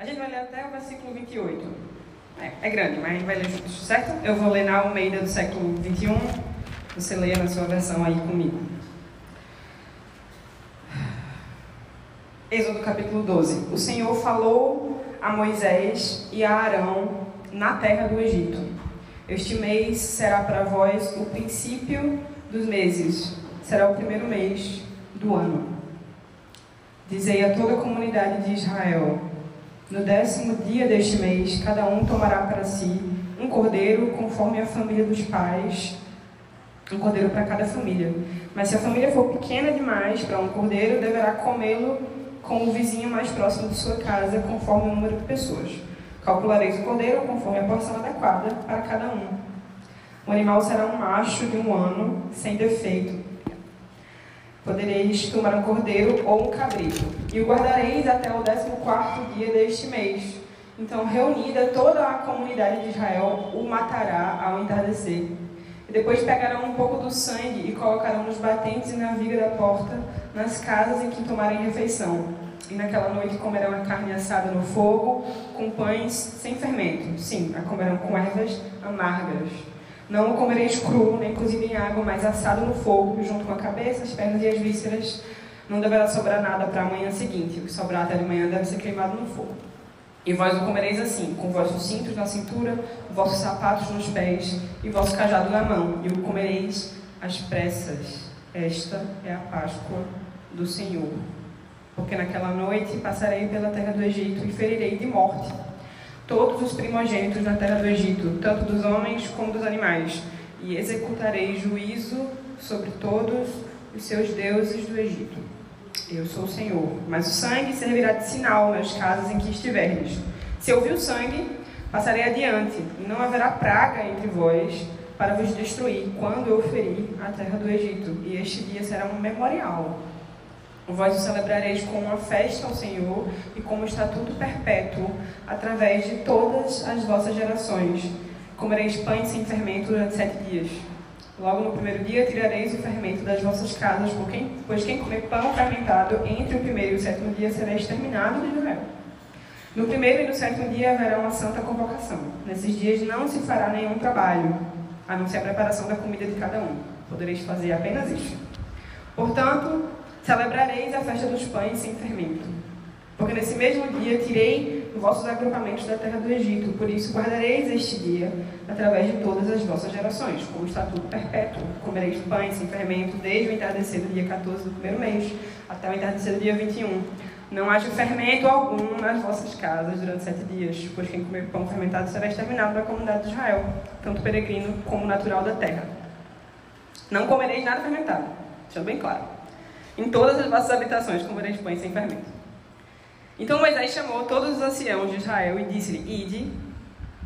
A gente vai ler até o versículo 28. É, é grande, mas a gente vai ler juntos, certo? Eu vou ler na Almeida do século 21. Você leia na sua versão aí comigo. Êxodo capítulo 12. O Senhor falou a Moisés e a Arão na terra do Egito. Este mês será para vós o princípio dos meses, será o primeiro mês do ano. Dizei a toda a comunidade de Israel: no décimo dia deste mês, cada um tomará para si um cordeiro conforme a família dos pais, um cordeiro para cada família. Mas se a família for pequena demais para um cordeiro, deverá comê-lo com o vizinho mais próximo de sua casa, conforme o número de pessoas. Calculareis o cordeiro conforme a porção adequada para cada um. O animal será um macho de um ano, sem defeito Podereis tomar um cordeiro ou um cabrito, e o guardareis até o décimo quarto dia deste mês. Então, reunida toda a comunidade de Israel, o matará ao entardecer. E depois pegarão um pouco do sangue e colocarão nos batentes e na viga da porta, nas casas em que tomarem refeição. E naquela noite comerão a carne assada no fogo, com pães sem fermento. Sim, a comerão com ervas amargas não o comereis cru, nem cozido em água, mas assado no fogo, junto com a cabeça, as pernas e as vísceras. Não deverá sobrar nada para a manhã seguinte. O que sobrar até de manhã deve ser queimado no fogo. E vós o comereis assim, com vossos cintos na cintura, vossos sapatos nos pés e vosso cajado na mão, e o comereis às pressas. Esta é a Páscoa do Senhor. Porque naquela noite passarei pela terra do Egito e ferirei de morte todos os primogênitos na terra do Egito, tanto dos homens como dos animais, e executarei juízo sobre todos os seus deuses do Egito. Eu sou o Senhor. Mas o sangue servirá de sinal nas casas em que estiverdes. Se eu vi o sangue, passarei adiante, e não haverá praga entre vós para vos destruir, quando eu ferir a terra do Egito. E este dia será um memorial Vós o celebrareis como uma festa ao Senhor e como estatuto perpétuo através de todas as vossas gerações. Comereis pães sem fermento durante sete dias. Logo no primeiro dia tirareis o fermento das vossas casas, pois quem comer pão fermentado entre o primeiro e o sétimo dia será exterminado de Israel. No primeiro e no sétimo dia haverá uma santa convocação. Nesses dias não se fará nenhum trabalho, a não ser a preparação da comida de cada um. Podereis fazer apenas isto. Portanto, Celebrareis a festa dos pães sem fermento. Porque nesse mesmo dia tirei vossos agrupamentos da terra do Egito, por isso guardareis este dia através de todas as vossas gerações, como estatuto perpétuo. Comereis pães sem fermento desde o entardecer do dia 14 do primeiro mês até o entardecer do dia 21. Não haja fermento algum nas vossas casas durante sete dias, pois quem comer pão fermentado será exterminado da comunidade de Israel, tanto peregrino como natural da terra. Não comereis nada fermentado, deixando bem claro em todas as vossas habitações, comereis pães sem fermento. Então Moisés chamou todos os anciãos de Israel e disse-lhe: Ide,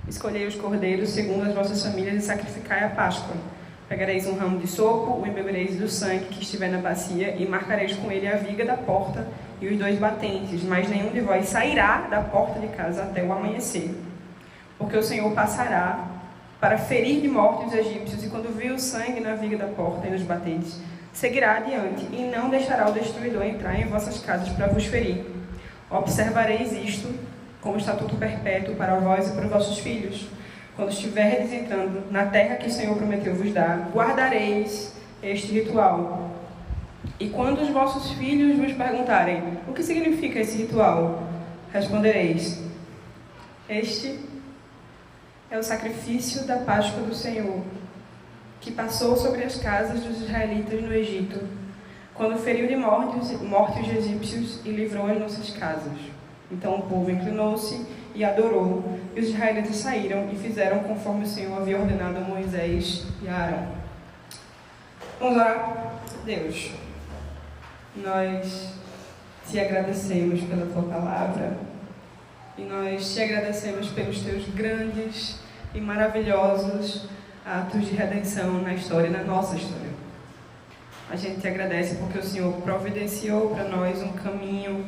escolhei os cordeiros segundo as vossas famílias e sacrificai a Páscoa. Pegareis um ramo de sopo, o embebereis do sangue que estiver na bacia, e marcareis com ele a viga da porta e os dois batentes, mas nenhum de vós sairá da porta de casa até o amanhecer. Porque o Senhor passará para ferir de morte os egípcios, e quando viu o sangue na viga da porta e nos batentes, seguirá adiante e não deixará o destruidor entrar em vossas casas para vos ferir. Observareis isto como estatuto perpétuo para vós e para os vossos filhos. Quando estiverdes entrando na terra que o Senhor prometeu vos dar, guardareis este ritual. E quando os vossos filhos vos perguntarem o que significa esse ritual, respondereis: Este é o sacrifício da Páscoa do Senhor que passou sobre as casas dos israelitas no Egito, quando feriu de morte morte os egípcios e livrou as nossas casas. Então o povo inclinou-se e adorou, e os israelitas saíram e fizeram conforme o Senhor havia ordenado a Moisés e a Arão. Vamos orar. Deus, nós te agradecemos pela tua palavra e nós te agradecemos pelos teus grandes e maravilhosos atos de redenção na história, na nossa história. A gente te agradece porque o Senhor providenciou para nós um caminho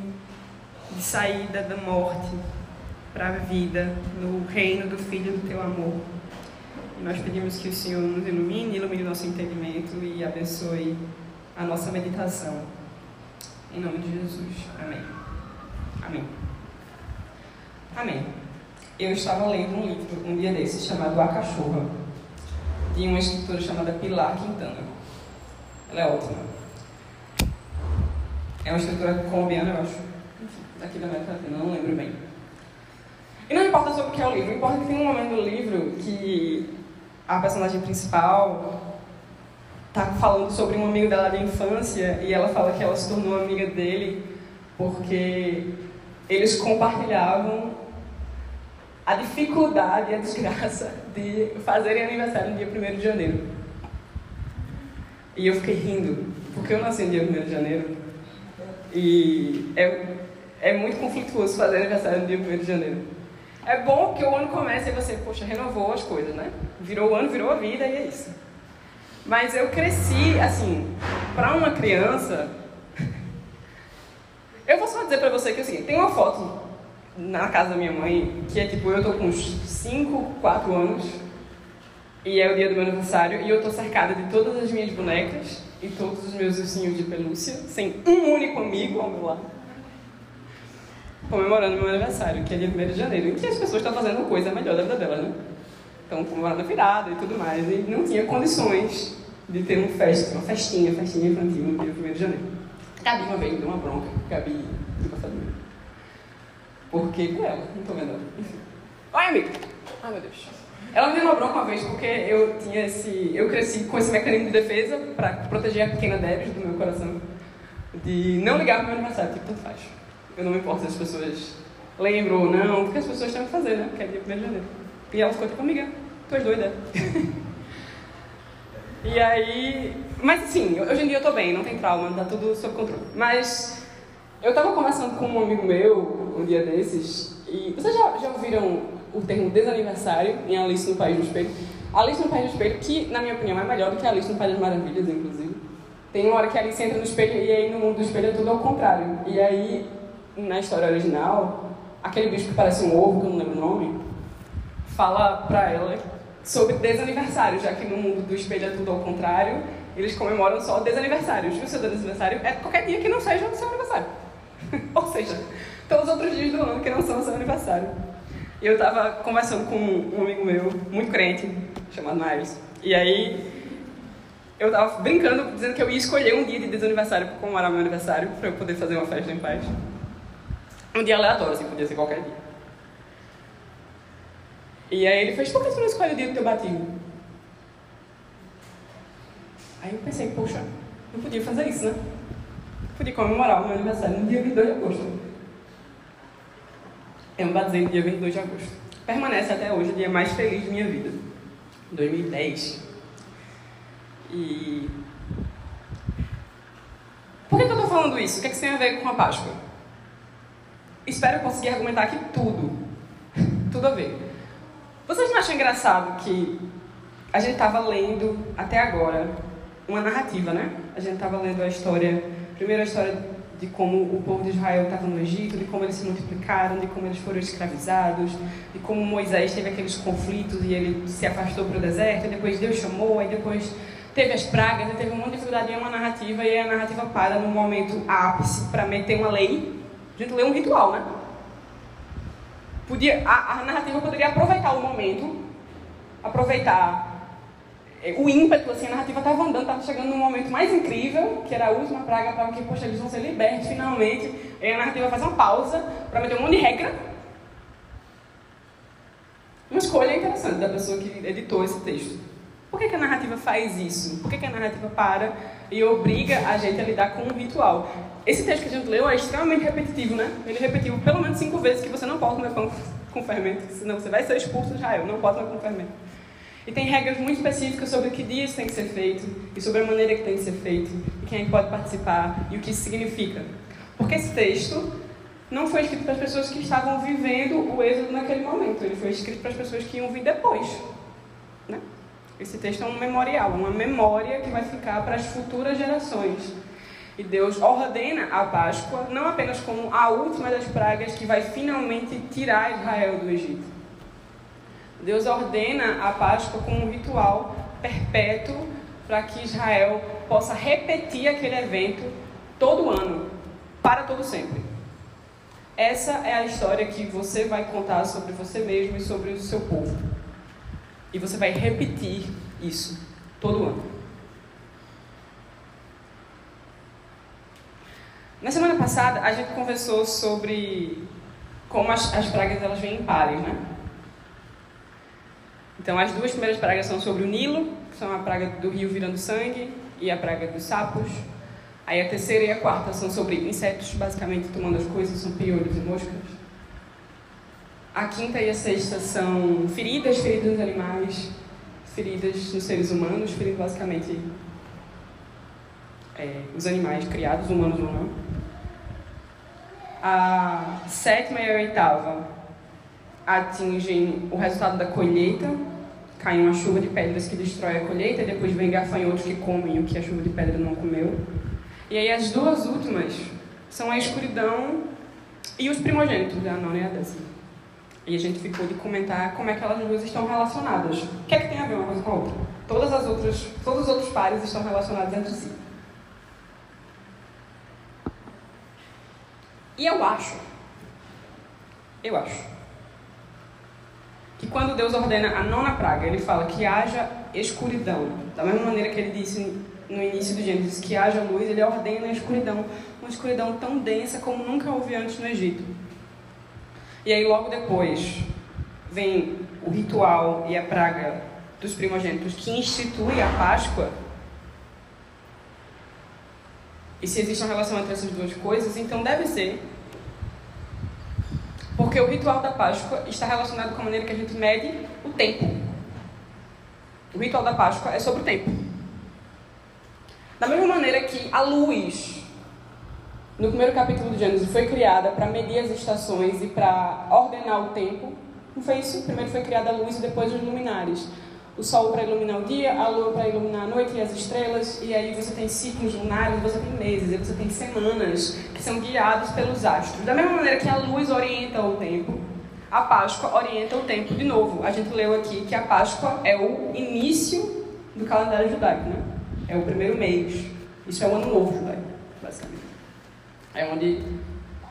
de saída da morte para a vida, no reino do Filho do Teu amor. E nós pedimos que o Senhor nos ilumine, ilumine o nosso entendimento e abençoe a nossa meditação. Em nome de Jesus. Amém. Amém. Amém. Eu estava lendo um livro um dia desses chamado A Cachorra, de uma escritora chamada Pilar Quintana. Ela é ótima. É uma escritora colombiana, eu acho. Enfim, daqui da América Latina, não lembro bem. E não importa sobre o que é o livro, importa que tem um momento do livro que a personagem principal está falando sobre um amigo dela de infância e ela fala que ela se tornou amiga dele porque eles compartilhavam a dificuldade e a desgraça de fazerem aniversário no dia 1 de janeiro. E eu fiquei rindo, porque eu nasci no dia 1 de janeiro e é, é muito conflituoso fazer aniversário no dia 1 de janeiro. É bom que o ano começa e você, poxa, renovou as coisas, né? Virou o ano, virou a vida e é isso. Mas eu cresci, assim, para uma criança. eu vou só dizer para você que seguinte: tem uma foto na casa da minha mãe que é tipo, eu tô com uns 5, 4 anos e é o dia do meu aniversário e eu tô cercada de todas as minhas bonecas e todos os meus ursinhos de pelúcia, sem um único amigo ao meu lado, comemorando meu aniversário, que é dia 1 de janeiro, em que as pessoas estão fazendo coisa melhor da vida delas, né? Estão comemorando a virada e tudo mais, e não tinha condições de ter um festa, uma festinha, festinha infantil no dia 1 de janeiro. Gabi uma vez deu uma bronca, Gabi do café do Porque com ela, não tô vendo ela. Oi, amigo! Ai, meu Deus. Ela me deu uma vez porque eu tinha esse. Eu cresci com esse mecanismo de defesa para proteger a pequena Debs do meu coração. De não ligar pro meu aniversário, tipo, tanto faz. Eu não me importo se as pessoas lembram ou não, porque as pessoas têm que fazer, né? Porque é dia 1 de janeiro. E ela ficou tipo, amiga, tu és doida. E aí. Mas assim, hoje em dia eu tô bem, não tem trauma, tá tudo sob controle. Mas eu tava conversando com um amigo meu um dia desses, e vocês já, já ouviram o termo desaniversário em Alice no País do Espelho? Alice no País do Espelho, que na minha opinião é melhor do que Alice no País das Maravilhas, inclusive. Tem uma hora que a Alice entra no espelho e aí no mundo do espelho é tudo ao contrário. E aí, na história original, aquele bicho que parece um ovo, que eu não lembro o nome, fala pra ela sobre desaniversário, já que no mundo do espelho é tudo ao contrário, eles comemoram só desaniversários. E o seu desaniversário é qualquer dia que não seja o seu aniversário. Ou seja, todos os outros dias do ano que não são seu aniversário. E eu estava conversando com um amigo meu, muito crente, chamado Miles. E aí eu estava brincando, dizendo que eu ia escolher um dia de desaniversário para comemorar meu aniversário, para eu poder fazer uma festa em paz. Um dia aleatório, assim, podia ser qualquer dia. E aí ele fez, por que você não escolhe o dia do teu batismo? Aí eu pensei, poxa, eu podia fazer isso, né? Podia comemorar o meu aniversário no dia 22 de agosto. Eu me batizei no dia 22 de agosto. Permanece até hoje o dia mais feliz de minha vida. 2010. E... Por que, que eu estou falando isso? O que, é que isso tem a ver com a Páscoa? Espero conseguir argumentar aqui tudo. tudo a ver. Vocês não acham engraçado que a gente estava lendo até agora uma narrativa, né? A gente estava lendo a história, primeiro a história de como o povo de Israel estava no Egito, de como eles se multiplicaram, de como eles foram escravizados, de como Moisés teve aqueles conflitos e ele se afastou para o deserto, e depois Deus chamou, aí depois teve as pragas, teve um monte de dificuldade em uma narrativa, e a narrativa para no momento ápice para meter uma lei. A gente lê um ritual, né? podia, a, a narrativa poderia aproveitar o momento, aproveitar o ímpeto, assim, a narrativa estava andando, estava chegando num momento mais incrível, que era a última praga para que, poxa, eles vão ser libertos finalmente. E a narrativa faz uma pausa para meter um monte de regra. Uma escolha interessante da pessoa que editou esse texto. Por que, que a narrativa faz isso? Por que, que a narrativa para e obriga a gente a lidar com um ritual? Esse texto que a gente leu é extremamente repetitivo, né? Ele repetiu pelo menos cinco vezes que você não pode comer pão com fermento, senão você vai ser expulso de Israel, não pode comer com fermento. E tem regras muito específicas sobre que dia isso tem que ser feito, e sobre a maneira que tem que ser feito, e quem é que pode participar, e o que isso significa. Porque esse texto não foi escrito para as pessoas que estavam vivendo o êxodo naquele momento, ele foi escrito para as pessoas que iam vir depois. Né? Esse texto é um memorial, uma memória que vai ficar para as futuras gerações. E Deus ordena a Páscoa não apenas como a última das pragas que vai finalmente tirar Israel do Egito. Deus ordena a Páscoa como um ritual perpétuo para que Israel possa repetir aquele evento todo ano, para todo sempre. essa é a história que você vai contar sobre você mesmo e sobre o seu povo. E você vai repetir isso todo ano. Na semana passada, a gente conversou sobre como as, as pragas elas vêm em pares, né? Então, as duas primeiras pragas são sobre o Nilo, que são a praga do rio virando sangue, e a praga dos sapos. Aí a terceira e a quarta são sobre insetos, basicamente tomando as coisas, são piolhos e moscas. A quinta e a sexta são feridas, feridas nos animais, feridas nos seres humanos, feridas basicamente é, os animais criados, humanos ou não. A sétima e a oitava atingem o resultado da colheita, cai uma chuva de pedras que destrói a colheita, e depois vem gafanhotos que comem o que a chuva de pedra não comeu. E aí as duas últimas são a escuridão e os primogênitos, a nona e a décima. E a gente ficou de comentar como é que elas duas estão relacionadas. O que é que tem a ver uma coisa com a outra? Todas as outras, todos os outros pares estão relacionados entre si. E eu acho, eu acho, que quando Deus ordena a nona praga, ele fala que haja escuridão. Da mesma maneira que ele disse no início do Gênesis que haja luz, ele ordena a escuridão. Uma escuridão tão densa como nunca houve antes no Egito. E aí logo depois vem o ritual e a praga dos primogênitos que institui a Páscoa e se existe uma relação entre essas duas coisas, então deve ser. Porque o ritual da Páscoa está relacionado com a maneira que a gente mede o tempo. O ritual da Páscoa é sobre o tempo. Da mesma maneira que a luz, no primeiro capítulo do Gênesis, foi criada para medir as estações e para ordenar o tempo. Não foi isso? Primeiro foi criada a luz e depois os luminares o sol para iluminar o dia, a lua para iluminar a noite e as estrelas, e aí você tem ciclos lunares, você tem meses, e você tem semanas que são guiados pelos astros. Da mesma maneira que a luz orienta o tempo, a Páscoa orienta o tempo de novo. A gente leu aqui que a Páscoa é o início do calendário judaico, né? É o primeiro mês. Isso é o ano novo judaico, basicamente. É onde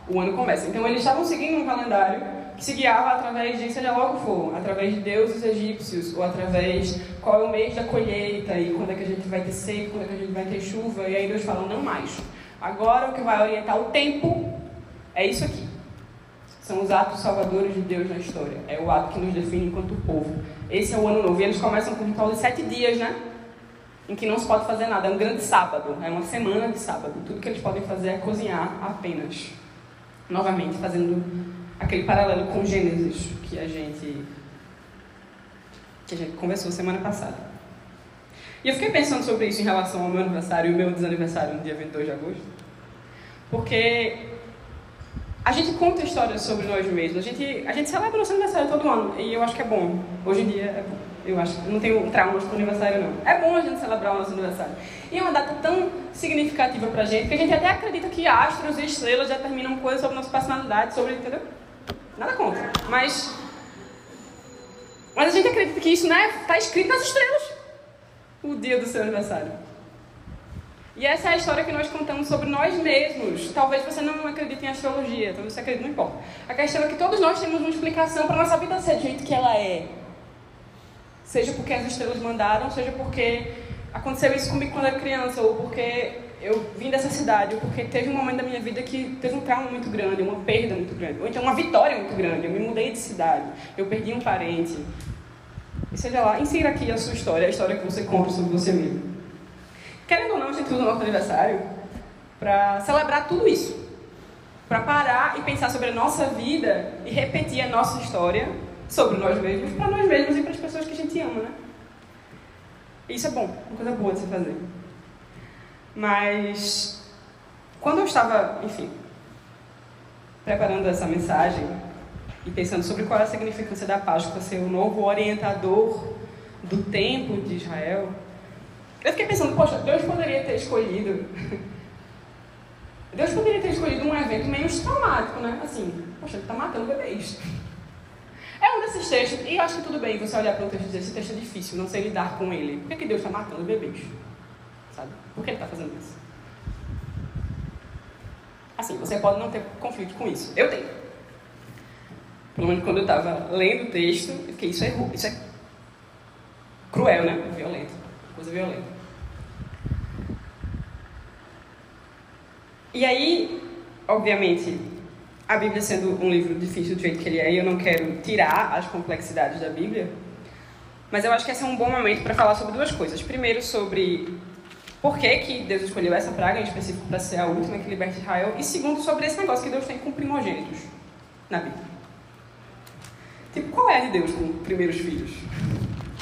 o ano começa. Então eles estavam seguindo um calendário que se guiava através de, seja lá o que for, através de deuses egípcios, ou através qual é o mês da colheita, e quando é que a gente vai ter seco, quando é que a gente vai ter chuva, e aí Deus fala, não mais. Agora o que vai orientar o tempo é isso aqui. São os atos salvadores de Deus na história. É o ato que nos define enquanto povo. Esse é o ano novo. E eles começam com um ritual de sete dias, né? Em que não se pode fazer nada. É um grande sábado. É uma semana de sábado. Tudo que eles podem fazer é cozinhar apenas. Novamente, fazendo aquele paralelo com Gênesis que a gente que a gente conversou semana passada. E eu fiquei pensando sobre isso em relação ao meu aniversário e o meu desaniversário no dia 22 de agosto. Porque a gente conta histórias sobre nós mesmos. A gente, a gente celebra nosso aniversário todo ano. E eu acho que é bom. Hoje em dia é bom. Eu acho que não tenho traumas com o aniversário, não. É bom a gente celebrar o nosso aniversário. E é uma data tão significativa pra gente que a gente até acredita que astros e estrelas determinam coisas sobre nossa personalidade, sobre, entendeu? Nada contra. Mas. Mas a gente acredita que isso né, está escrito nas estrelas. O dia do seu aniversário. E essa é a história que nós contamos sobre nós mesmos. Talvez você não acredite em astrologia, talvez você acredite, não importa. A questão é que todos nós temos uma explicação para nossa vida ser do jeito que ela é. Seja porque as estrelas mandaram, seja porque aconteceu isso comigo quando era criança, ou porque eu vim dessa cidade porque teve um momento da minha vida que teve um trauma muito grande, uma perda muito grande, ou então uma vitória muito grande. Eu me mudei de cidade, eu perdi um parente. E seja lá, insira aqui a sua história, a história que você conta sobre você mesmo. Querendo ou não, a gente usa o nosso aniversário para celebrar tudo isso. Para parar e pensar sobre a nossa vida e repetir a nossa história sobre nós mesmos, para nós mesmos e para as pessoas que a gente ama, né? Isso é bom, uma coisa boa de se fazer. Mas quando eu estava, enfim, preparando essa mensagem e pensando sobre qual é a significância da Páscoa ser o novo orientador do tempo de Israel, eu fiquei pensando, poxa, Deus poderia ter escolhido. Deus poderia ter escolhido um evento menos traumático, né? Assim, poxa, ele está matando bebês. É um desses textos, e eu acho que tudo bem você olhar para um texto e dizer: esse texto é difícil, não sei lidar com ele. Por que, que Deus está matando bebês? Sabe? Por que ele está fazendo isso? Assim, você pode não ter conflito com isso. Eu tenho. Pelo menos quando eu estava lendo o texto, eu fiquei, isso é, isso é cruel, né? Violento. Coisa violenta. E aí, obviamente, a Bíblia sendo um livro difícil do jeito que ele é, eu não quero tirar as complexidades da Bíblia, mas eu acho que esse é um bom momento para falar sobre duas coisas. Primeiro, sobre por que, que Deus escolheu essa praga em específico para ser a última que liberta Israel, e segundo, sobre esse negócio que Deus tem com primogênitos na Bíblia. Tipo, qual é a de Deus com primeiros filhos?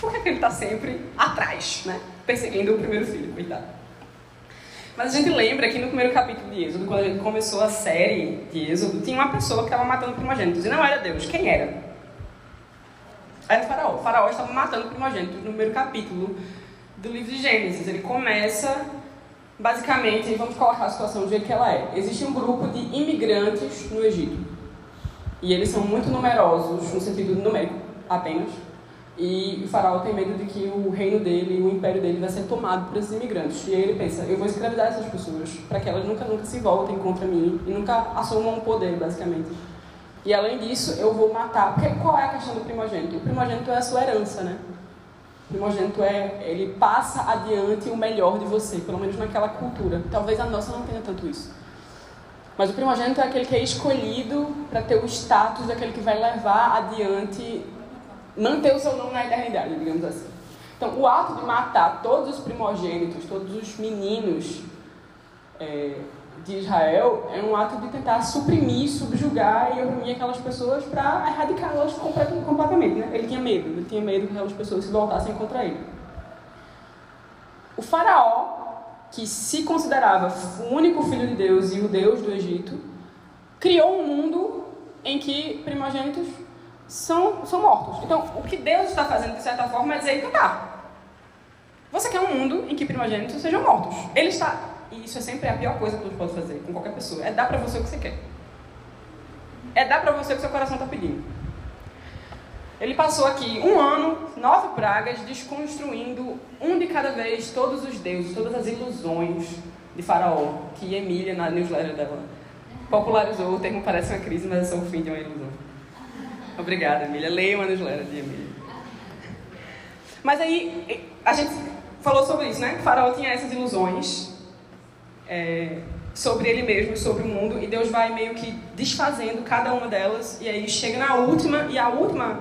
Por que, que ele está sempre atrás, né? Perseguindo o primeiro filho, coitado. Mas a gente lembra que no primeiro capítulo de Êxodo, quando a gente começou a série de Êxodo, tinha uma pessoa que estava matando primogênitos. E não era Deus. Quem era? Era o faraó. O faraó estava matando primogênitos no primeiro capítulo do livro de Gênesis. Ele começa, basicamente, vamos colocar a situação do jeito que ela é. Existe um grupo de imigrantes no Egito. E eles são muito numerosos, no sentido numérico apenas. E o faraó tem medo de que o reino dele, o império dele, vai ser tomado por esses imigrantes. E aí ele pensa: eu vou escravizar essas pessoas para que elas nunca, nunca se voltem contra mim e nunca assumam o poder, basicamente. E além disso, eu vou matar. Porque qual é a questão do primogênito? O primogênito é a sua herança, né? Primogênito é, ele passa adiante o melhor de você, pelo menos naquela cultura. Talvez a nossa não tenha tanto isso. Mas o primogênito é aquele que é escolhido para ter o status daquele que vai levar adiante manter o seu nome na eternidade, digamos assim. Então, o ato de matar todos os primogênitos, todos os meninos é, de Israel, é um ato de tentar suprimir, subjugar e oprimir aquelas pessoas para erradicá-las completamente. Né? Ele tinha medo, ele tinha medo que aquelas pessoas se voltassem contra ele. O faraó, que se considerava o único filho de Deus e o Deus do Egito, criou um mundo em que primogênitos são, são mortos. Então, o que Deus está fazendo, de certa forma, é dizer, então tá. Você quer um mundo em que primogênitos sejam mortos. Ele está... E isso é sempre a pior coisa que Deus pode fazer com qualquer pessoa. É dar para você o que você quer. É dar para você o que seu coração está pedindo. Ele passou aqui um ano, nove pragas, desconstruindo um de cada vez todos os deuses, todas as ilusões de Faraó, que Emília, na newsletter dela, popularizou. O termo parece uma crise, mas é só o fim de uma ilusão. Obrigada, Emília. Leia uma newsletter de Emília. Mas aí, a gente falou sobre isso, né? O faraó tinha essas ilusões é, sobre ele mesmo, sobre o mundo, e Deus vai meio que desfazendo cada uma delas, e aí chega na última, e a última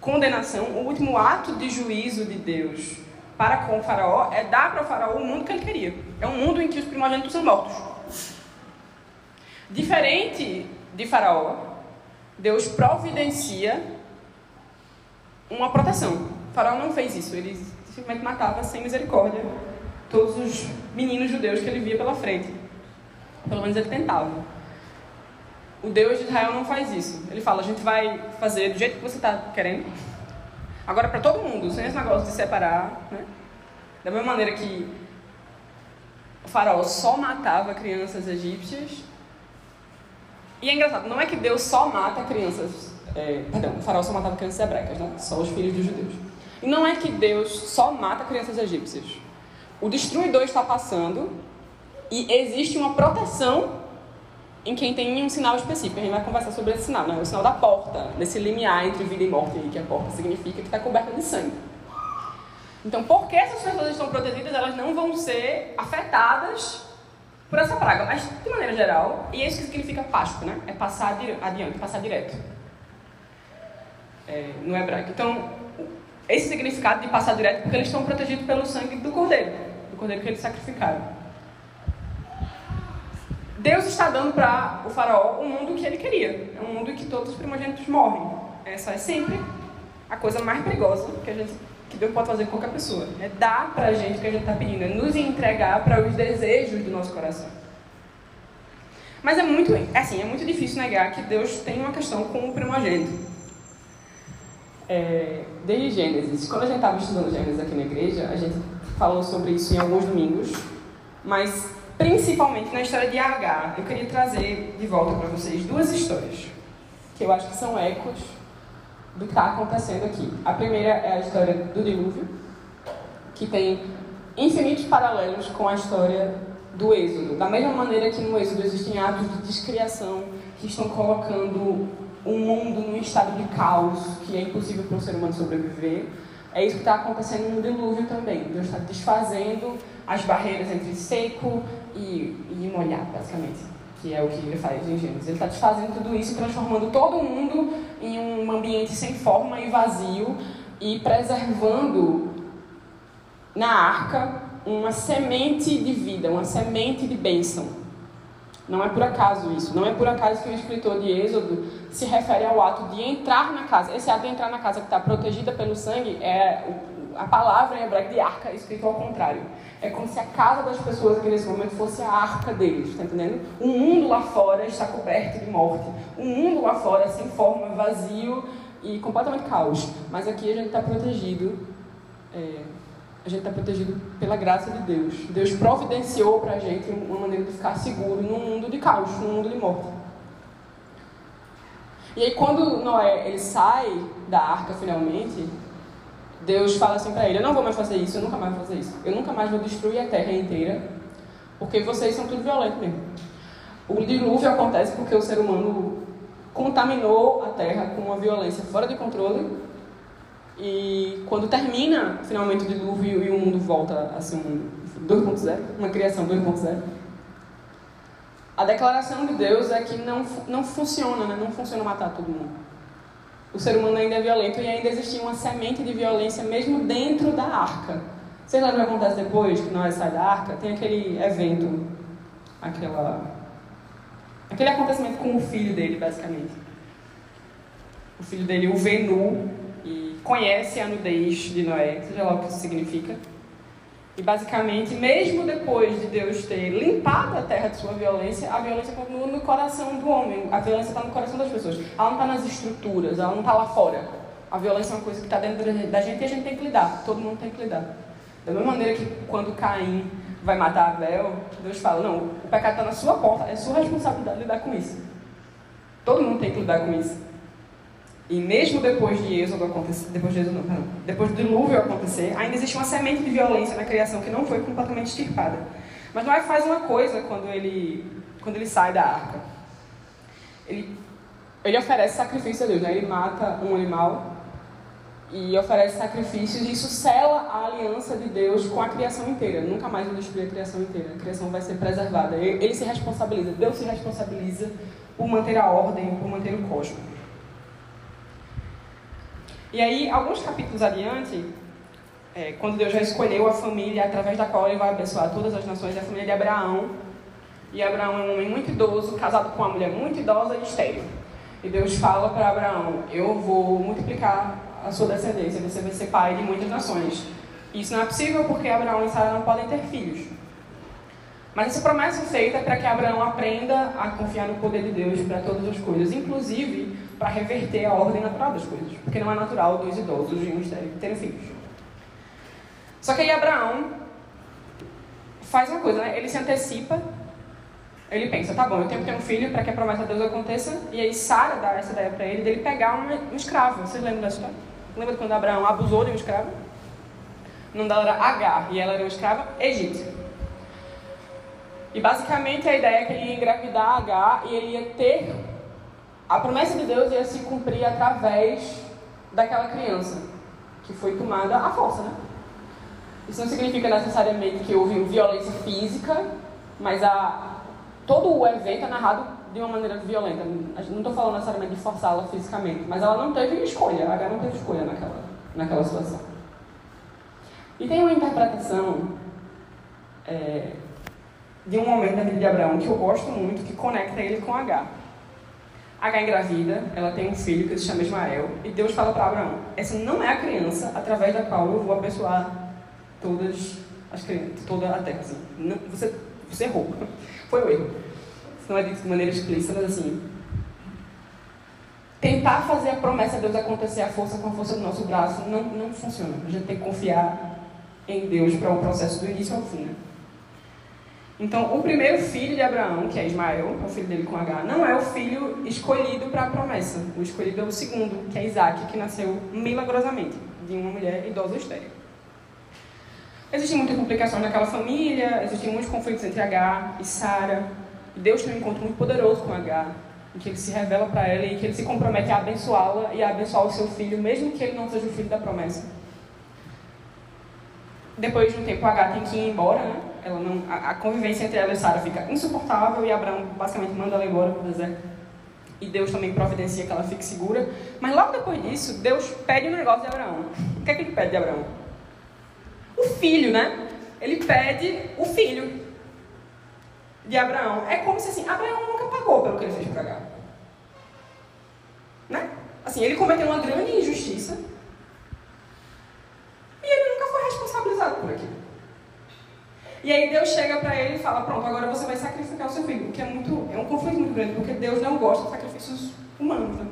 condenação, o último ato de juízo de Deus para com o faraó é dar para o faraó o mundo que ele queria. É um mundo em que os primogênitos são mortos. Diferente de faraó, Deus providencia uma proteção. O faraó não fez isso, ele simplesmente matava sem misericórdia todos os meninos judeus que ele via pela frente. Pelo menos ele tentava. O Deus de Israel não faz isso. Ele fala: a gente vai fazer do jeito que você está querendo. Agora, para todo mundo, sem esse negócio de separar. Né? Da mesma maneira que o faraó só matava crianças egípcias, e é engraçado, não é que Deus só mata crianças. É, perdão, o faraó só matava crianças hebraicas, né? Só os filhos dos judeus. E não é que Deus só mata crianças egípcias. O destruidor está passando e existe uma proteção em quem tem um sinal específico. A gente vai conversar sobre esse sinal, né? O sinal da porta, nesse limiar entre vida e morte, que a porta significa que está coberta de sangue. Então, porque essas pessoas estão protegidas, elas não vão ser afetadas por essa praga. Mas, de maneira geral, e é isso que significa Páscoa, né? É passar adiante, passar direto. É, no hebraico. Então, esse significado de passar direto porque eles estão protegidos pelo sangue do cordeiro, cordeiro que eles sacrificaram. Deus está dando para o faraó o mundo que ele queria. É um mundo em que todos os primogênitos morrem. Essa é sempre a coisa mais perigosa que a gente que Deus pode fazer com qualquer pessoa. É dar para a gente o que a gente está pedindo, é nos entregar para os desejos do nosso coração. Mas é muito, assim, é muito difícil negar que Deus tem uma questão com o primogênito. É, desde Gênesis, quando a gente estava estudando Gênesis aqui na igreja, a gente falou sobre isso em alguns domingos, mas principalmente na história de Agar, eu queria trazer de volta para vocês duas histórias que eu acho que são ecos do que está acontecendo aqui. A primeira é a história do dilúvio, que tem infinitos paralelos com a história do Êxodo. Da mesma maneira que no Êxodo existem atos de descriação que estão colocando o mundo num estado de caos que é impossível para um ser humano sobreviver, é isso que está acontecendo no dilúvio também. Deus está desfazendo as barreiras entre seco e, e molhado, basicamente, que é o que ele faz em Gênesis. Ele está desfazendo tudo isso transformando todo mundo em um ambiente sem forma e vazio e preservando na arca uma semente de vida, uma semente de bênção. Não é por acaso isso. Não é por acaso que o escritor de Êxodo se refere ao ato de entrar na casa. Esse ato de entrar na casa que está protegida pelo sangue é a palavra em hebraico de arca escrito ao contrário. É como se a casa das pessoas aqui nesse momento fosse a arca deles, está entendendo? O mundo lá fora está coberto de morte. O mundo lá fora sem forma, vazio e completamente caos. Mas aqui a gente está protegido. É, a gente está protegido pela graça de Deus. Deus providenciou para a gente uma maneira de ficar seguro num mundo de caos, num mundo de morte. E aí quando Noé ele sai da arca finalmente, Deus fala assim para ele: Eu não vou mais fazer isso, eu nunca mais vou fazer isso. Eu nunca mais vou destruir a terra inteira, porque vocês são tudo violentos mesmo. O dilúvio acontece porque o ser humano contaminou a terra com uma violência fora de controle e quando termina finalmente o dilúvio e o mundo volta a ser um mundo 2.0, uma criação 2.0, a declaração de Deus é que não, não funciona, né? não funciona matar todo mundo. O ser humano ainda é violento e ainda existia uma semente de violência mesmo dentro da arca. Vocês lembram o que acontece depois que nós sai da arca? Tem aquele evento, aquela, aquele acontecimento com o filho dele, basicamente. O filho dele o vê nu conhece a nudez de Noé, seja lá o que isso significa. E basicamente, mesmo depois de Deus ter limpado a terra de sua violência, a violência continua no coração do homem. A violência está no coração das pessoas. Ela não está nas estruturas, ela não está lá fora. A violência é uma coisa que está dentro da gente e a gente tem que lidar. Todo mundo tem que lidar. Da mesma maneira que quando Caim vai matar Abel, Deus fala: não, o pecado está na sua porta, é sua responsabilidade lidar com isso. Todo mundo tem que lidar com isso. E mesmo depois de Êxodo acontecer, depois de Êxodo não, perdão, depois do dilúvio acontecer, ainda existe uma semente de violência na criação que não foi completamente extirpada. Mas Noé faz uma coisa quando ele, quando ele sai da arca. Ele, ele oferece sacrifício a Deus, né? ele mata um animal e oferece sacrifícios, e isso sela a aliança de Deus com a criação inteira. Nunca mais vai destruir a criação inteira. A criação vai ser preservada. Ele, ele se responsabiliza, Deus se responsabiliza por manter a ordem, por manter o cosmos. E aí, alguns capítulos adiante, é, quando Deus já escolheu a família através da qual ele vai abençoar todas as nações, é a família de Abraão. E Abraão é um homem muito idoso, casado com uma mulher muito idosa e estéril. E Deus fala para Abraão: Eu vou multiplicar a sua descendência, você vai ser pai de muitas nações. Isso não é possível porque Abraão e Sara não podem ter filhos. Mas essa promessa é feita para que Abraão aprenda a confiar no poder de Deus para todas as coisas, inclusive para reverter a ordem natural das coisas, porque não é natural dois idosos estéreo terem filhos. Só que aí Abraão faz uma coisa, né? Ele se antecipa, ele pensa, tá bom, eu tenho que ter um filho para que a promessa de Deus aconteça, e aí Sara dá essa ideia para ele dele pegar um, escravo. Vocês lembram dessa história? Lembra quando Abraão abusou de um escravo? O nome dela era Agar, e ela era uma escrava egípcia. E basicamente a ideia é que ele ia engravidar H e ele ia ter. A promessa de Deus ia se cumprir através daquela criança que foi tomada à força, né? Isso não significa necessariamente que houve violência física, mas a, todo o evento é narrado de uma maneira violenta. Não estou falando necessariamente de forçá-la fisicamente, mas ela não teve escolha, a H não teve escolha naquela, naquela situação. E tem uma interpretação é, de um momento da vida de Abraão que eu gosto muito, que conecta ele com H. H engravida, ela tem um filho que se chama Ismael, e Deus fala para Abraão: essa não é a criança através da qual eu vou abençoar todas as crianças, toda a terra. Assim. Não, você, você errou. Foi o erro. Não é dito de maneira explícita, mas assim. Tentar fazer a promessa de Deus acontecer à força com a força do nosso braço não, não funciona. A gente tem que confiar em Deus para o processo do início ao fim. Né? Então, o primeiro filho de Abraão, que é Ismael, o filho dele com H, não é o filho escolhido para a promessa. O escolhido é o segundo, que é Isaac, que nasceu milagrosamente de uma mulher idosa estéril. Existem muitas complicações naquela família, existem muitos conflitos entre H e Sara. Deus tem um encontro muito poderoso com H, em que ele se revela para ela e que ele se compromete a abençoá-la e a abençoar o seu filho, mesmo que ele não seja o filho da promessa. Depois de um tempo, H tem que ir embora, né? Ela não, a, a convivência entre ela e Sara fica insuportável e Abraão basicamente manda ela embora para o deserto. E Deus também providencia que ela fique segura. Mas logo depois disso, Deus pede um negócio de Abraão. O que é que ele pede de Abraão? O filho, né? Ele pede o filho de Abraão. É como se assim, Abraão nunca pagou pelo que ele fez para. Né? Assim, ele cometeu uma grande injustiça e ele nunca foi responsabilizado por aquilo. E aí Deus chega para ele e fala, pronto, agora você vai sacrificar o seu filho, que é muito, é um conflito muito grande, porque Deus não gosta de sacrifícios humanos, né?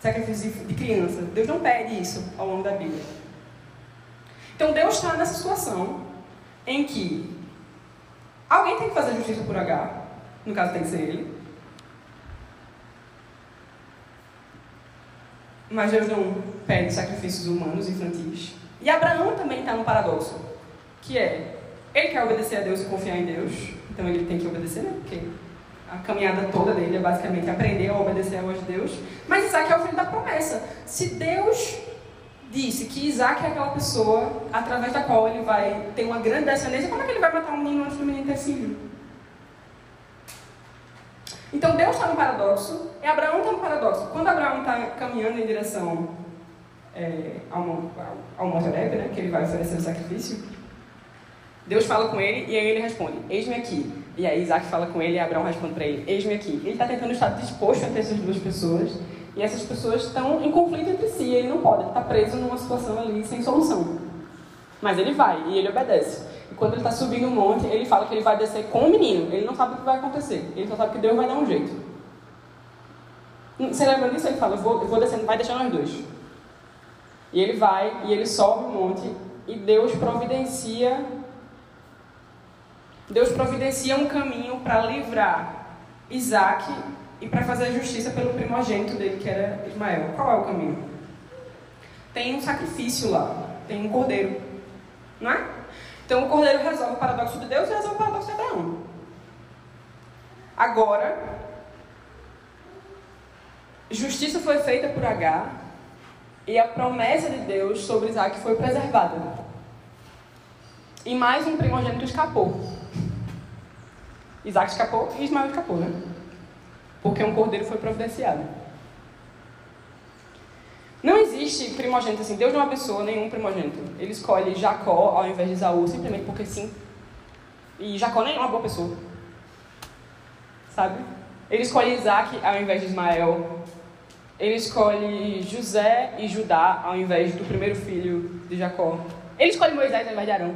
Sacrifícios de criança. Deus não pede isso ao longo da Bíblia. Então Deus está nessa situação em que alguém tem que fazer justiça por H, no caso tem que ser ele. Mas Deus não pede sacrifícios humanos infantis. E Abraão também está no paradoxo, que é ele quer obedecer a Deus e confiar em Deus, então ele tem que obedecer, né? Porque a caminhada toda dele é basicamente aprender a obedecer a voz de Deus. Mas Isaac é o filho da promessa. Se Deus disse que Isaac é aquela pessoa através da qual ele vai ter uma grande descendência, como é que ele vai matar um menino antes do menino ter filho? Então Deus está no paradoxo, e Abraão está no paradoxo. Quando Abraão está caminhando em direção é, ao, ao Monte Horeb, né, que ele vai oferecer o sacrifício, Deus fala com ele e aí ele responde: Eis-me aqui. E aí Isaac fala com ele e Abraão responde para ele: Eis-me aqui. Ele está tentando estar disposto entre essas duas pessoas e essas pessoas estão em conflito entre si. Ele não pode, ele está preso numa situação ali sem solução. Mas ele vai e ele obedece. E quando ele está subindo o um monte, ele fala que ele vai descer com o menino. Ele não sabe o que vai acontecer. Ele só sabe que Deus vai dar um jeito. Você lembra disso? Ele fala: Eu vou, eu vou descendo, vai deixar nós dois. E ele vai e ele sobe o monte e Deus providencia Deus providencia um caminho para livrar Isaac e para fazer justiça pelo primogênito dele, que era Ismael. Qual é o caminho? Tem um sacrifício lá, tem um cordeiro, não é? Então o cordeiro resolve o paradoxo de Deus e resolve o paradoxo de Abraão. Agora, justiça foi feita por Agar e a promessa de Deus sobre Isaac foi preservada. E mais um primogênito escapou. Isaac escapou e Ismael escapou, né? Porque um cordeiro foi providenciado. Não existe primogênito assim. Deus não abençoa nenhum primogênito. Ele escolhe Jacó ao invés de Isaú, simplesmente porque sim. E Jacó nem é uma boa pessoa. Sabe? Ele escolhe Isaac ao invés de Ismael. Ele escolhe José e Judá ao invés do primeiro filho de Jacó. Ele escolhe Moisés ao invés de Arão.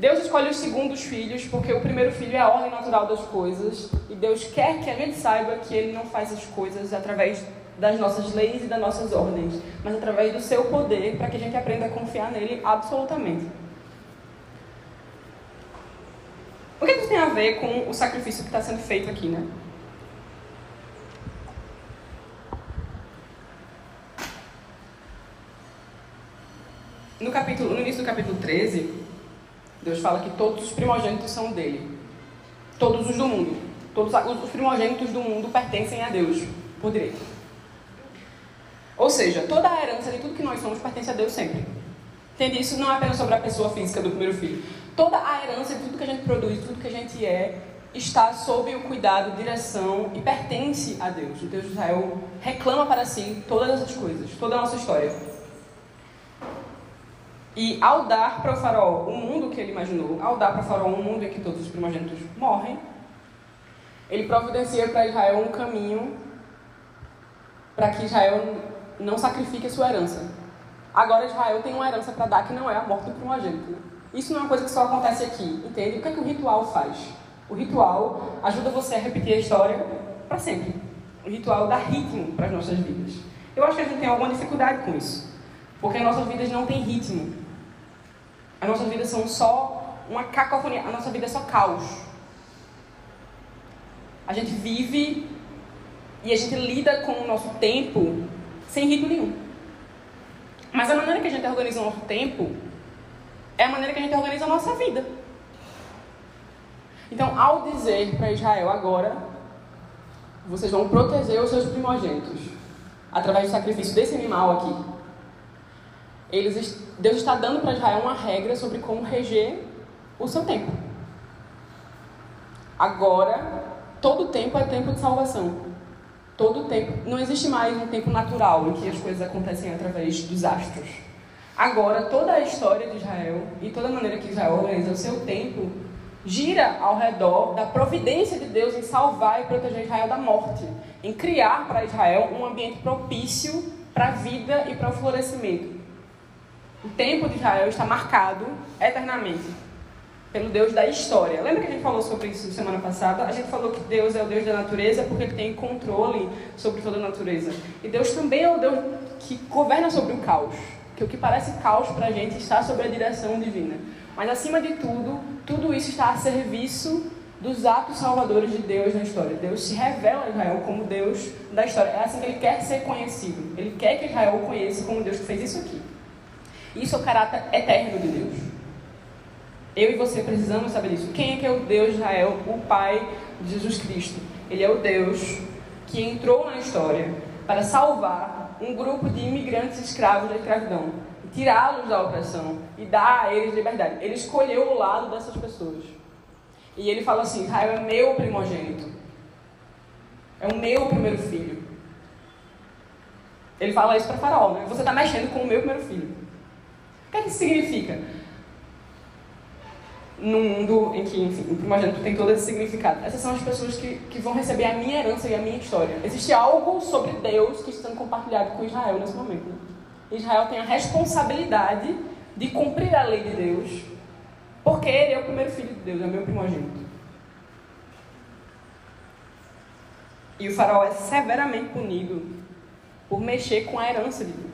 Deus escolhe os segundos filhos porque o primeiro filho é a ordem natural das coisas e Deus quer que a gente saiba que Ele não faz as coisas através das nossas leis e das nossas ordens, mas através do seu poder para que a gente aprenda a confiar nele absolutamente. O que isso tem a ver com o sacrifício que está sendo feito aqui, né? No, capítulo, no início do capítulo 13, Deus fala que todos os primogênitos são dele. Todos os do mundo. Todos os primogênitos do mundo pertencem a Deus, por direito. Ou seja, toda a herança de tudo que nós somos pertence a Deus sempre. Entende? Isso não é apenas sobre a pessoa física do primeiro filho. Toda a herança de tudo que a gente produz, tudo que a gente é, está sob o cuidado, direção e pertence a Deus. O Deus de Israel reclama para si todas essas coisas, toda a nossa história. E ao dar para o faraó o mundo que ele imaginou, ao dar para o faraó um mundo em que todos os primogênitos morrem, ele providencia para Israel um caminho para que Israel não sacrifique a sua herança. Agora Israel tem uma herança para dar que não é a morte do primogênito. Isso não é uma coisa que só acontece aqui, entende? O que é que o ritual faz? O ritual ajuda você a repetir a história para sempre. O ritual dá ritmo para as nossas vidas. Eu acho que a gente tem alguma dificuldade com isso, porque as nossas vidas não têm ritmo. As nossas vidas são só uma cacofonia. A nossa vida é só caos. A gente vive e a gente lida com o nosso tempo sem ritmo nenhum. Mas a maneira que a gente organiza o nosso tempo é a maneira que a gente organiza a nossa vida. Então, ao dizer para Israel agora, vocês vão proteger os seus primogênitos através do sacrifício desse animal aqui. Eles, Deus está dando para Israel uma regra sobre como reger o seu tempo. Agora, todo tempo é tempo de salvação. Todo tempo. Não existe mais um tempo natural em que as coisas acontecem através dos astros. Agora, toda a história de Israel e toda a maneira que Israel organiza o seu tempo gira ao redor da providência de Deus em salvar e proteger Israel da morte, em criar para Israel um ambiente propício para a vida e para o florescimento. O tempo de Israel está marcado eternamente pelo Deus da história. Lembra que a gente falou sobre isso semana passada? A gente falou que Deus é o Deus da natureza porque ele tem controle sobre toda a natureza. E Deus também é o Deus que governa sobre o caos. Que o que parece caos para a gente está sob a direção divina. Mas acima de tudo, tudo isso está a serviço dos atos salvadores de Deus na história. Deus se revela a Israel como Deus da história. É assim que ele quer ser conhecido. Ele quer que Israel o conheça como Deus que fez isso aqui. Isso é o caráter eterno de Deus. Eu e você precisamos saber disso. Quem é que é o Deus de Israel? O Pai de Jesus Cristo. Ele é o Deus que entrou na história para salvar um grupo de imigrantes escravos da escravidão tirá-los da opressão e dar a eles liberdade. Ele escolheu o lado dessas pessoas. E ele fala assim: Israel é meu primogênito. É o meu primeiro filho. Ele fala isso para Faraó, né? Você está mexendo com o meu primeiro filho. O que é que isso significa? Num mundo em que, enfim, o primogênito tem todo esse significado. Essas são as pessoas que, que vão receber a minha herança e a minha história. Existe algo sobre Deus que está sendo compartilhado com Israel nesse momento. Né? Israel tem a responsabilidade de cumprir a lei de Deus, porque ele é o primeiro filho de Deus, é o meu primogênito. E o faraó é severamente punido por mexer com a herança de Deus.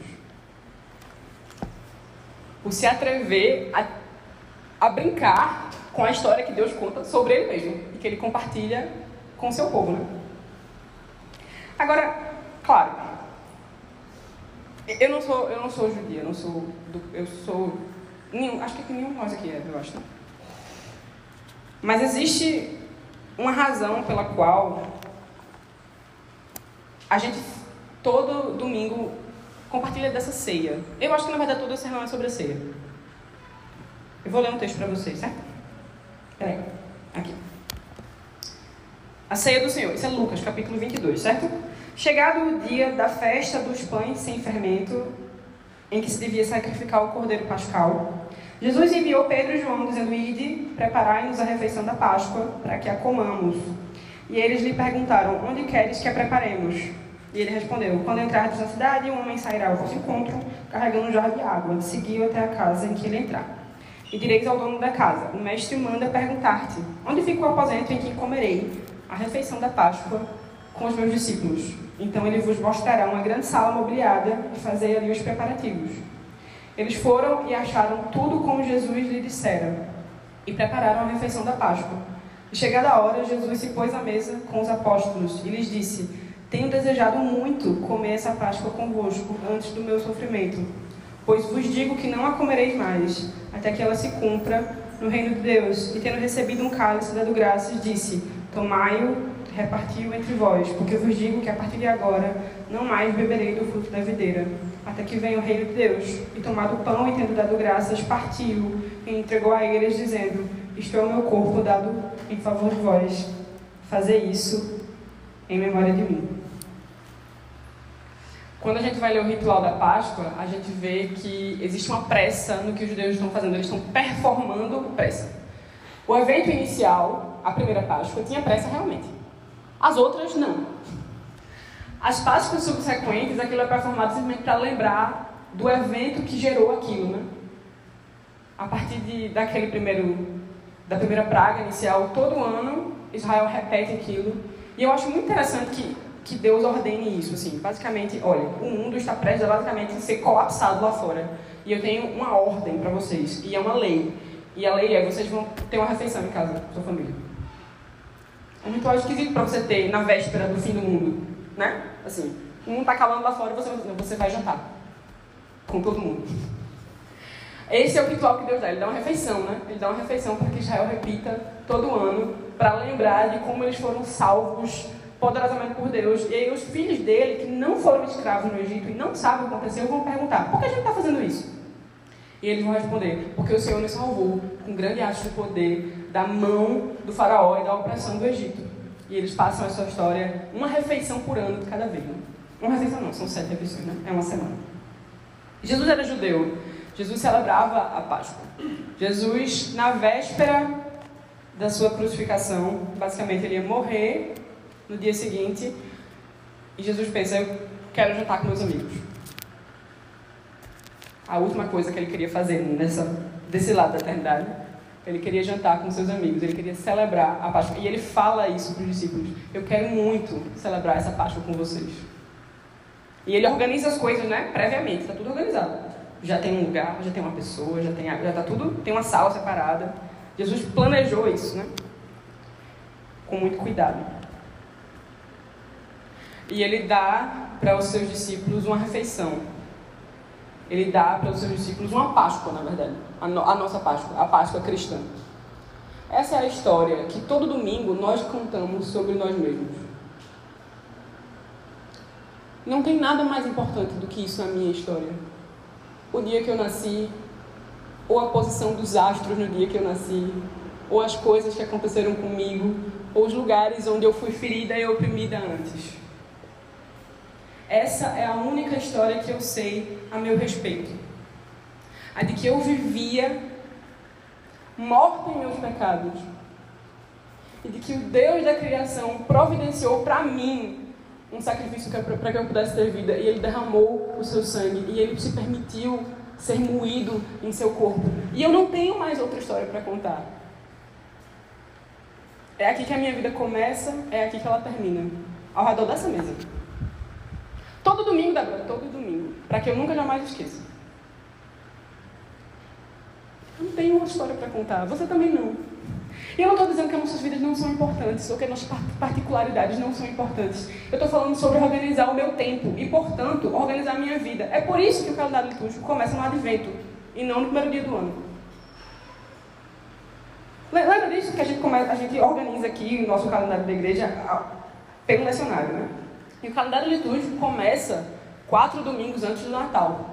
Por se atrever a, a brincar com a história que Deus conta sobre ele mesmo e que ele compartilha com o seu povo. Né? Agora, claro, eu não sou, eu não sou judia, eu não sou, do, eu sou, nenhum, acho que nenhum de nós aqui é, eu acho. Mas existe uma razão pela qual a gente todo domingo compartilha dessa ceia. Eu acho que na verdade todo esse sermão é sobre a ceia. Eu vou ler um texto para vocês, certo? Peraí, aqui. A ceia do Senhor, isso é Lucas, capítulo 22, certo? Chegado o dia da festa dos pães sem fermento, em que se devia sacrificar o cordeiro pascal, Jesus enviou Pedro e João, dizendo: Ide, preparai-nos a refeição da Páscoa, para que a comamos. E eles lhe perguntaram: Onde queres que a preparemos? E ele respondeu: Quando entrardes na cidade, um homem sairá ao vosso encontro, carregando um jarro de água. Seguiu até a casa em que ele entrar. E direis ao dono da casa: O mestre manda perguntar-te: Onde fica o aposento em que comerei a refeição da Páscoa com os meus discípulos? Então ele vos mostrará uma grande sala mobiliada e fazer ali os preparativos. Eles foram e acharam tudo como Jesus lhe dissera e prepararam a refeição da Páscoa. E chegada a hora, Jesus se pôs à mesa com os apóstolos e lhes disse: Tenho desejado muito comer essa Páscoa convosco antes do meu sofrimento, pois vos digo que não a comereis mais, até que ela se cumpra no reino de Deus. E tendo recebido um cálice dado graças, disse: Tomai-o repartiu entre vós, porque vos digo que a partir de agora não mais beberei do fruto da videira, até que venha o reino de Deus. E tomado o pão e tendo dado graças, partiu e entregou a eles, dizendo: Isto é o meu corpo dado em favor de vós. Fazer isso em memória de mim. Quando a gente vai ler o ritual da Páscoa, a gente vê que existe uma pressa no que os judeus estão fazendo, eles estão performando pressa. O evento inicial, a primeira Páscoa, tinha pressa realmente. As outras, não. As Páscoas subsequentes, aquilo é performado simplesmente para lembrar do evento que gerou aquilo, né? A partir de, daquele primeiro, da primeira praga inicial, todo ano, Israel repete aquilo. E eu acho muito interessante que, que Deus ordene isso, assim. Basicamente, olha, o mundo está prestes a basicamente ser colapsado lá fora. E eu tenho uma ordem para vocês, e é uma lei. E a lei é, vocês vão ter uma refeição em casa, sua família. É um ritual esquisito para você ter na véspera do fim do mundo, né? Assim, o mundo está acabando lá fora e você, você vai jantar. com todo mundo. Esse é o ritual que Deus dá. Ele dá uma refeição, né? Ele dá uma refeição para que Israel repita todo ano, para lembrar de como eles foram salvos poderosamente por Deus. E aí os filhos dele, que não foram escravos no Egito e não sabem o que aconteceu, vão perguntar: por que a gente está fazendo isso? E eles vão responder: porque o Senhor nos salvou com grande ato de poder da mão do faraó e da opressão do Egito. E eles passam essa história, uma refeição por ano de cada vez. Né? Uma refeição não, são sete refeições, né? É uma semana. Jesus era judeu. Jesus celebrava a Páscoa. Jesus, na véspera da sua crucificação, basicamente ele ia morrer no dia seguinte. E Jesus pensa: Eu quero jantar com meus amigos. A última coisa que ele queria fazer nessa, desse lado da eternidade. Ele queria jantar com seus amigos, ele queria celebrar a Páscoa. E ele fala isso para os discípulos: Eu quero muito celebrar essa Páscoa com vocês. E ele organiza as coisas, né? Previamente, está tudo organizado. Já tem um lugar, já tem uma pessoa, já tem, já está tudo, tem uma sala separada. Jesus planejou isso, né? Com muito cuidado. E ele dá para os seus discípulos uma refeição. Ele dá para os seus discípulos uma Páscoa, na verdade. A, no, a nossa Páscoa, a Páscoa cristã. Essa é a história que todo domingo nós contamos sobre nós mesmos. Não tem nada mais importante do que isso na minha história. O dia que eu nasci, ou a posição dos astros no dia que eu nasci, ou as coisas que aconteceram comigo, ou os lugares onde eu fui ferida e oprimida antes. Essa é a única história que eu sei a meu respeito. A de que eu vivia morta em meus pecados. E de que o Deus da criação providenciou para mim um sacrifício para que eu pudesse ter vida. E ele derramou o seu sangue. E ele se permitiu ser moído em seu corpo. E eu não tenho mais outra história para contar. É aqui que a minha vida começa, é aqui que ela termina. Ao redor dessa mesa. Todo domingo, Débora, todo domingo. Para que eu nunca jamais esqueça. Eu não tenho uma história para contar. Você também não. E eu não estou dizendo que as nossas vidas não são importantes ou que as nossas particularidades não são importantes. Eu estou falando sobre organizar o meu tempo e, portanto, organizar a minha vida. É por isso que o calendário litúrgico começa no advento e não no primeiro dia do ano. Lembra disso que a gente, começa, a gente organiza aqui o nosso calendário da igreja pelo lecionário, né? E o calendário litúrgico começa quatro domingos antes do Natal.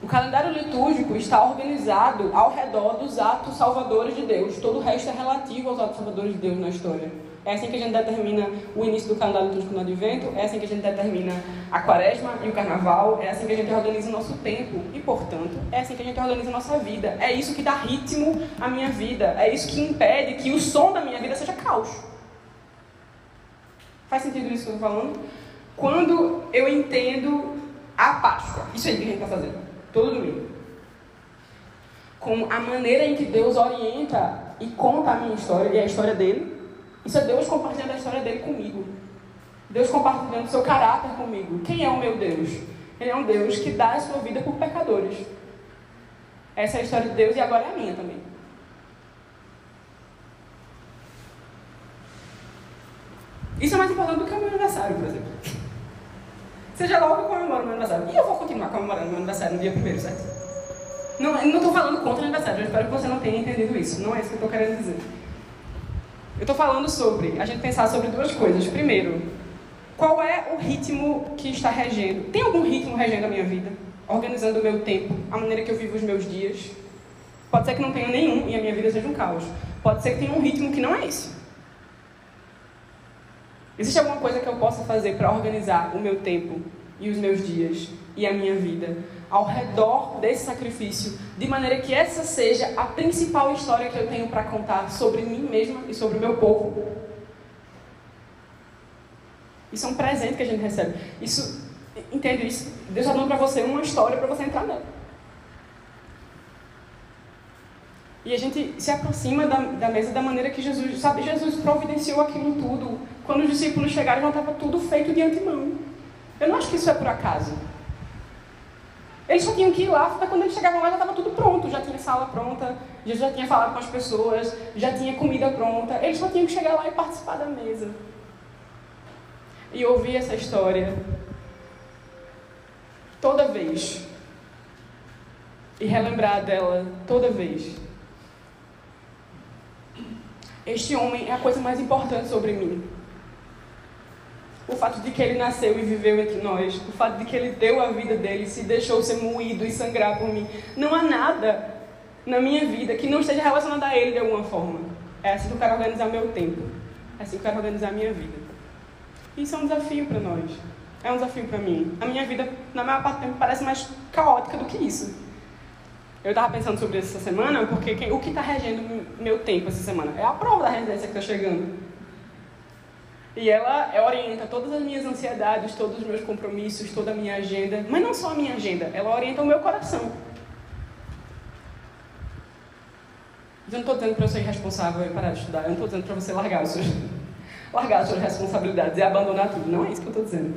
O calendário litúrgico está organizado ao redor dos atos salvadores de Deus. Todo o resto é relativo aos atos salvadores de Deus na história. É assim que a gente determina o início do calendário litúrgico no advento, é assim que a gente determina a quaresma e o carnaval, é assim que a gente organiza o nosso tempo e, portanto, é assim que a gente organiza a nossa vida. É isso que dá ritmo à minha vida, é isso que impede que o som da minha vida seja caos. Faz sentido isso que eu estou falando? Quando eu entendo a Páscoa, isso aí que a gente está fazendo todo domingo. Com a maneira em que Deus orienta e conta a minha história e a história dele. Isso é Deus compartilhando a história dele comigo. Deus compartilhando o seu caráter comigo. Quem é o meu Deus? Ele é um Deus que dá a sua vida por pecadores. Essa é a história de Deus e agora é a minha também. Isso é mais importante do que o meu aniversário, por exemplo. Seja logo eu comemoro meu aniversário. E eu vou continuar comemorando meu aniversário no dia primeiro, certo? Não estou falando contra o aniversário, eu espero que você não tenha entendido isso. Não é isso que eu estou querendo dizer. Eu estou falando sobre a gente pensar sobre duas coisas. Primeiro, qual é o ritmo que está regendo? Tem algum ritmo regendo a minha vida? Organizando o meu tempo, a maneira que eu vivo os meus dias? Pode ser que não tenha nenhum e a minha vida seja um caos. Pode ser que tenha um ritmo que não é esse. Existe alguma coisa que eu possa fazer para organizar o meu tempo e os meus dias e a minha vida ao redor desse sacrifício, de maneira que essa seja a principal história que eu tenho para contar sobre mim mesma e sobre o meu povo? Isso é um presente que a gente recebe. Isso, entende isso? Deus está dando para você uma história para você entrar nela. E a gente se aproxima da, da mesa da maneira que Jesus, sabe, Jesus providenciou aquilo tudo quando os discípulos chegaram, já estava tudo feito de antemão. Eu não acho que isso é por acaso. Eles só tinham que ir lá, quando eles chegavam lá já estava tudo pronto, já tinha sala pronta, já tinha falado com as pessoas, já tinha comida pronta. Eles só tinham que chegar lá e participar da mesa. E ouvir essa história. vez e relembrar dela toda vez. Este homem é a coisa mais importante sobre mim. O fato de que ele nasceu e viveu entre nós, o fato de que ele deu a vida dele, se deixou ser moído e sangrar por mim. Não há nada na minha vida que não esteja relacionado a ele de alguma forma. É assim que eu quero organizar meu tempo. É assim que eu quero organizar a minha vida. Isso é um desafio para nós. É um desafio para mim. A minha vida, na maior parte do tempo, parece mais caótica do que isso. Eu estava pensando sobre isso essa semana, porque quem, o que está regendo meu tempo essa semana é a prova da residência que está chegando. E ela orienta todas as minhas ansiedades, todos os meus compromissos, toda a minha agenda. Mas não só a minha agenda, ela orienta o meu coração. Eu não estou dizendo para você ser irresponsável e parar de estudar. Eu não estou dizendo para você largar os seus, largar as suas responsabilidades e abandonar tudo. Não é isso que eu estou dizendo.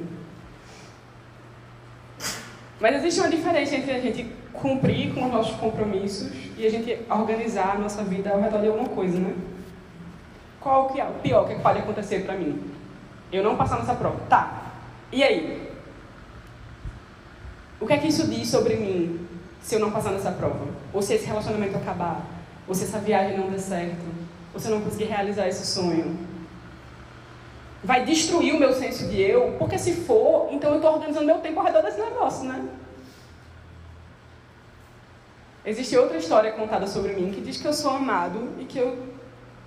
Mas existe uma diferença entre a gente cumprir com os nossos compromissos e a gente organizar a nossa vida ao redor de alguma coisa, né? Qual que é o pior que pode acontecer para mim? Eu não passar nessa prova. Tá. E aí? O que é que isso diz sobre mim se eu não passar nessa prova? Ou se esse relacionamento acabar? Ou se essa viagem não der certo? Ou se eu não conseguir realizar esse sonho? Vai destruir o meu senso de eu? Porque se for, então eu estou organizando meu tempo ao redor desse negócio, né? Existe outra história contada sobre mim que diz que eu sou amado e que eu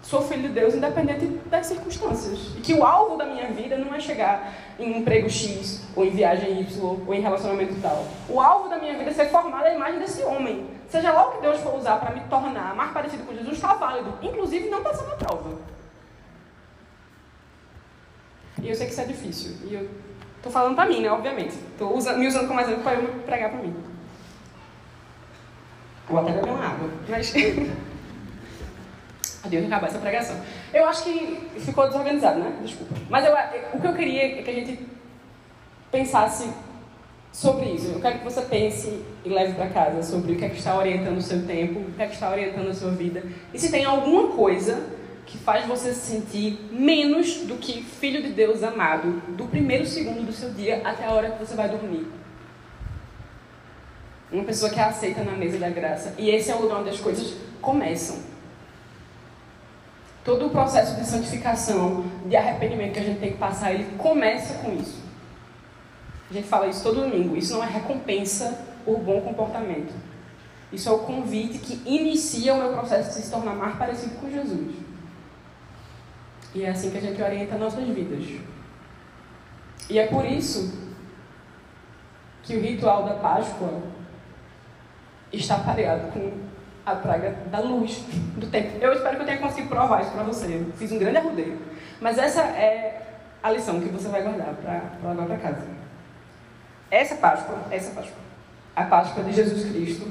sou filho de Deus independente das circunstâncias. E que o alvo da minha vida não é chegar em emprego X, ou em viagem Y, ou em relacionamento tal. O alvo da minha vida é ser formada a imagem desse homem. Seja lá o que Deus for usar para me tornar mais parecido com Jesus, está válido. Inclusive não passando na prova. E eu sei que isso é difícil. E eu estou falando para mim, né? Obviamente. Estou me usando como exemplo para eu pregar para mim. Vou até beber uma água. Mas. Adeus, acabar essa pregação. Eu acho que ficou desorganizado, né? Desculpa. Mas eu, o que eu queria é que a gente pensasse sobre isso. Eu quero que você pense e leve para casa sobre o que é que está orientando o seu tempo, o que é que está orientando a sua vida. E se tem alguma coisa que faz você se sentir menos do que filho de Deus amado, do primeiro segundo do seu dia até a hora que você vai dormir. Uma pessoa que é aceita na mesa da graça. E esse é o lugar onde as coisas começam. Todo o processo de santificação, de arrependimento que a gente tem que passar, ele começa com isso. A gente fala isso todo domingo. Isso não é recompensa por bom comportamento. Isso é o convite que inicia o meu processo de se tornar mais parecido com Jesus. E é assim que a gente orienta nossas vidas. E é por isso que o ritual da Páscoa está pareado com a praga da luz, do tempo. Eu espero que eu tenha conseguido provar isso para você. Eu fiz um grande arrudeio. Mas essa é a lição que você vai guardar para levar para casa. Essa Páscoa, essa Páscoa, a Páscoa de Jesus Cristo,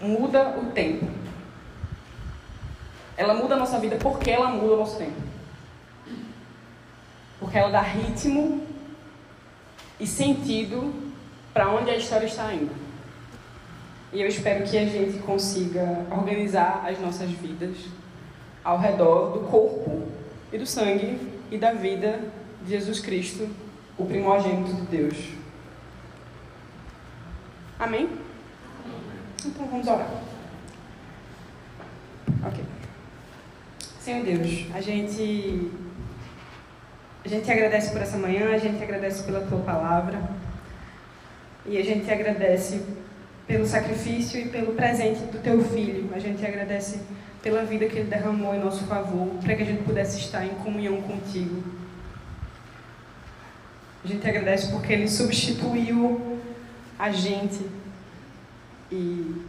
muda o tempo. Ela muda a nossa vida porque ela muda o nosso tempo. Porque ela dá ritmo e sentido para onde a história está indo. E eu espero que a gente consiga organizar as nossas vidas ao redor do corpo e do sangue e da vida de Jesus Cristo, o primogênito de Deus. Amém? Então vamos orar. Ok. Senhor Deus, a gente, a gente agradece por essa manhã, a gente agradece pela tua palavra e a gente agradece pelo sacrifício e pelo presente do teu filho. A gente agradece pela vida que ele derramou em nosso favor, para que a gente pudesse estar em comunhão contigo. A gente agradece porque ele substituiu a gente e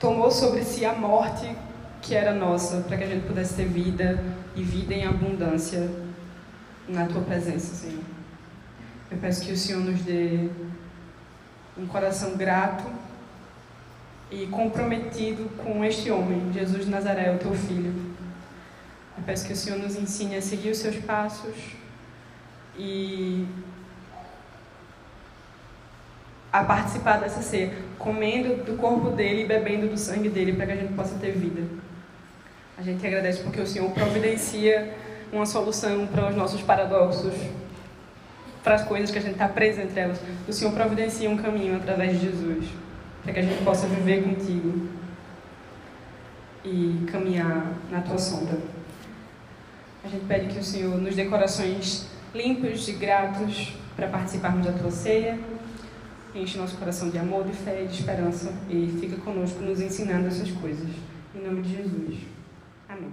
tomou sobre si a morte que era nossa, para que a gente pudesse ter vida e vida em abundância na tua presença, Senhor. Eu peço que o Senhor nos dê um coração grato e comprometido com este homem, Jesus de Nazaré, o teu filho. Eu peço que o Senhor nos ensine a seguir os seus passos e a participar dessa ceia, comendo do corpo dele e bebendo do sangue dele para que a gente possa ter vida. A gente agradece porque o Senhor providencia uma solução para os nossos paradoxos para as coisas que a gente está preso entre elas. O Senhor providencia um caminho através de Jesus, para que a gente possa viver contigo e caminhar na tua sombra. A gente pede que o Senhor nos dê corações limpos e gratos para participarmos da tua ceia. Enche nosso coração de amor, de fé e de esperança e fica conosco nos ensinando essas coisas. Em nome de Jesus. Amém.